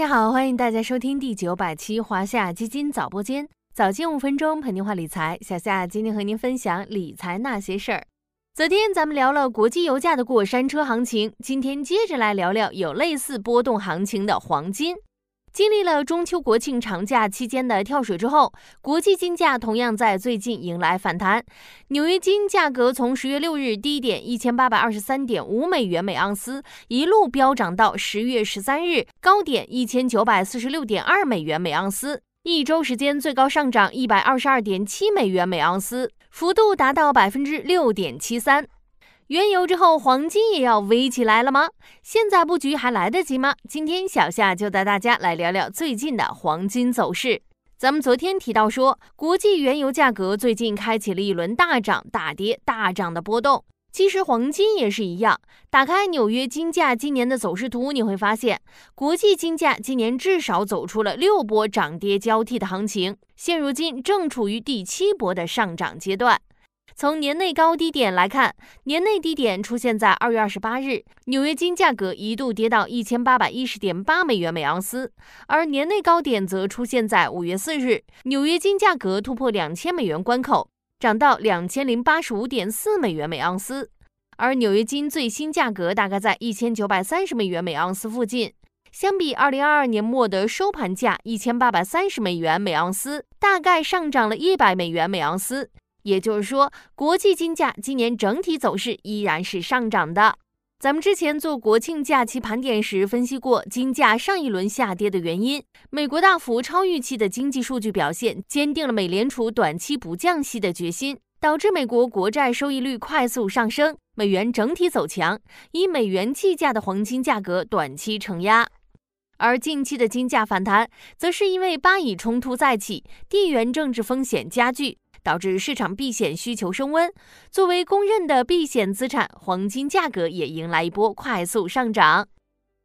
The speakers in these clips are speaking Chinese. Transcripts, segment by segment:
大家好，欢迎大家收听第九百期华夏基金早播间，早间五分钟陪您话理财。小夏今天和您分享理财那些事儿。昨天咱们聊了国际油价的过山车行情，今天接着来聊聊有类似波动行情的黄金。经历了中秋国庆长假期间的跳水之后，国际金价同样在最近迎来反弹。纽约金价格从十月六日低点一千八百二十三点五美元每盎司，一路飙涨到十月十三日高点一千九百四十六点二美元每盎司，一周时间最高上涨一百二十二点七美元每盎司，幅度达到百分之六点七三。原油之后，黄金也要微起来了吗？现在布局还来得及吗？今天小夏就带大家来聊聊最近的黄金走势。咱们昨天提到说，国际原油价格最近开启了一轮大涨大跌大涨的波动，其实黄金也是一样。打开纽约金价今年的走势图，你会发现，国际金价今年至少走出了六波涨跌交替的行情，现如今正处于第七波的上涨阶段。从年内高低点来看，年内低点出现在二月二十八日，纽约金价格一度跌到一千八百一十点八美元每盎司，而年内高点则出现在五月四日，纽约金价格突破两千美元关口，涨到两千零八十五点四美元每盎司，而纽约金最新价格大概在一千九百三十美元每盎司附近，相比二零二二年末的收盘价一千八百三十美元每盎司，大概上涨了一百美元每盎司。也就是说，国际金价今年整体走势依然是上涨的。咱们之前做国庆假期盘点时分析过，金价上一轮下跌的原因。美国大幅超预期的经济数据表现，坚定了美联储短期不降息的决心，导致美国国债收益率快速上升，美元整体走强，以美元计价的黄金价格短期承压。而近期的金价反弹，则是因为巴以冲突再起，地缘政治风险加剧。导致市场避险需求升温，作为公认的避险资产，黄金价格也迎来一波快速上涨。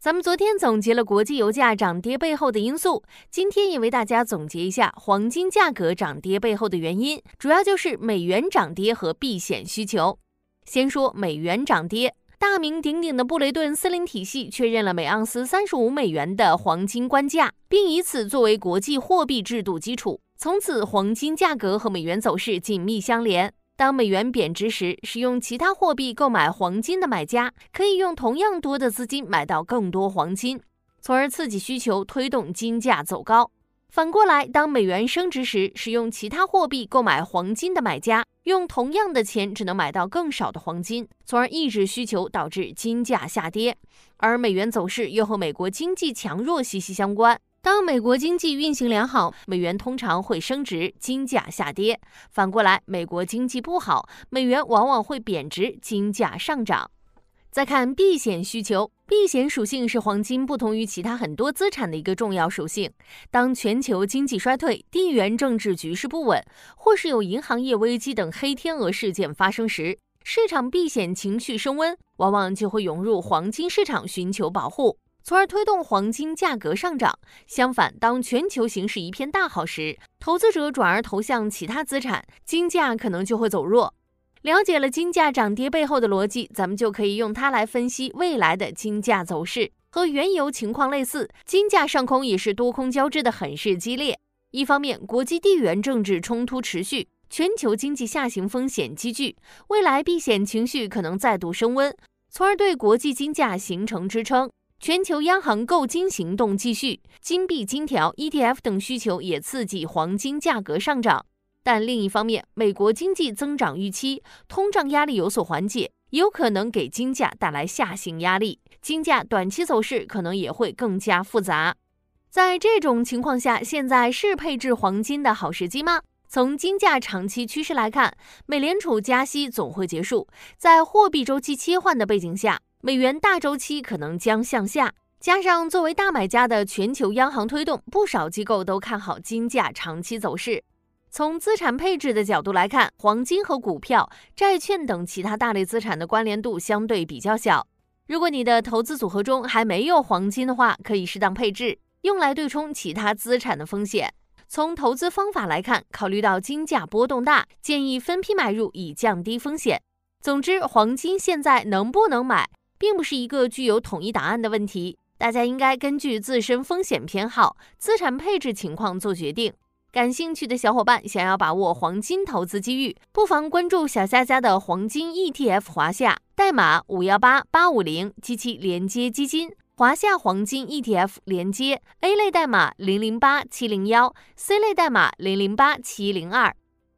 咱们昨天总结了国际油价涨跌背后的因素，今天也为大家总结一下黄金价格涨跌背后的原因，主要就是美元涨跌和避险需求。先说美元涨跌，大名鼎鼎的布雷顿森林体系确认了每盎司三十五美元的黄金官价，并以此作为国际货币制度基础。从此，黄金价格和美元走势紧密相连。当美元贬值时，使用其他货币购买黄金的买家可以用同样多的资金买到更多黄金，从而刺激需求，推动金价走高。反过来，当美元升值时，使用其他货币购买黄金的买家用同样的钱只能买到更少的黄金，从而抑制需求，导致金价下跌。而美元走势又和美国经济强弱息息相关。当美国经济运行良好，美元通常会升值，金价下跌；反过来，美国经济不好，美元往往会贬值，金价上涨。再看避险需求，避险属性是黄金不同于其他很多资产的一个重要属性。当全球经济衰退、地缘政治局势不稳，或是有银行业危机等黑天鹅事件发生时，市场避险情绪升温，往往就会涌入黄金市场寻求保护。从而推动黄金价格上涨。相反，当全球形势一片大好时，投资者转而投向其他资产，金价可能就会走弱。了解了金价涨跌背后的逻辑，咱们就可以用它来分析未来的金价走势。和原油情况类似，金价上空也是多空交织的很是激烈。一方面，国际地缘政治冲突持续，全球经济下行风险积聚，未来避险情绪可能再度升温，从而对国际金价形成支撑。全球央行购金行动继续，金币、金条、ETF 等需求也刺激黄金价格上涨。但另一方面，美国经济增长预期、通胀压力有所缓解，有可能给金价带来下行压力，金价短期走势可能也会更加复杂。在这种情况下，现在是配置黄金的好时机吗？从金价长期趋势来看，美联储加息总会结束，在货币周期切换的背景下。美元大周期可能将向下，加上作为大买家的全球央行推动，不少机构都看好金价长期走势。从资产配置的角度来看，黄金和股票、债券等其他大类资产的关联度相对比较小。如果你的投资组合中还没有黄金的话，可以适当配置，用来对冲其他资产的风险。从投资方法来看，考虑到金价波动大，建议分批买入以降低风险。总之，黄金现在能不能买？并不是一个具有统一答案的问题，大家应该根据自身风险偏好、资产配置情况做决定。感兴趣的小伙伴想要把握黄金投资机遇，不妨关注小夏家的黄金 ETF 华夏，代码五幺八八五零，及其连接基金华夏黄金 ETF 连接 A 类代码零零八七零幺，C 类代码零零八七零二。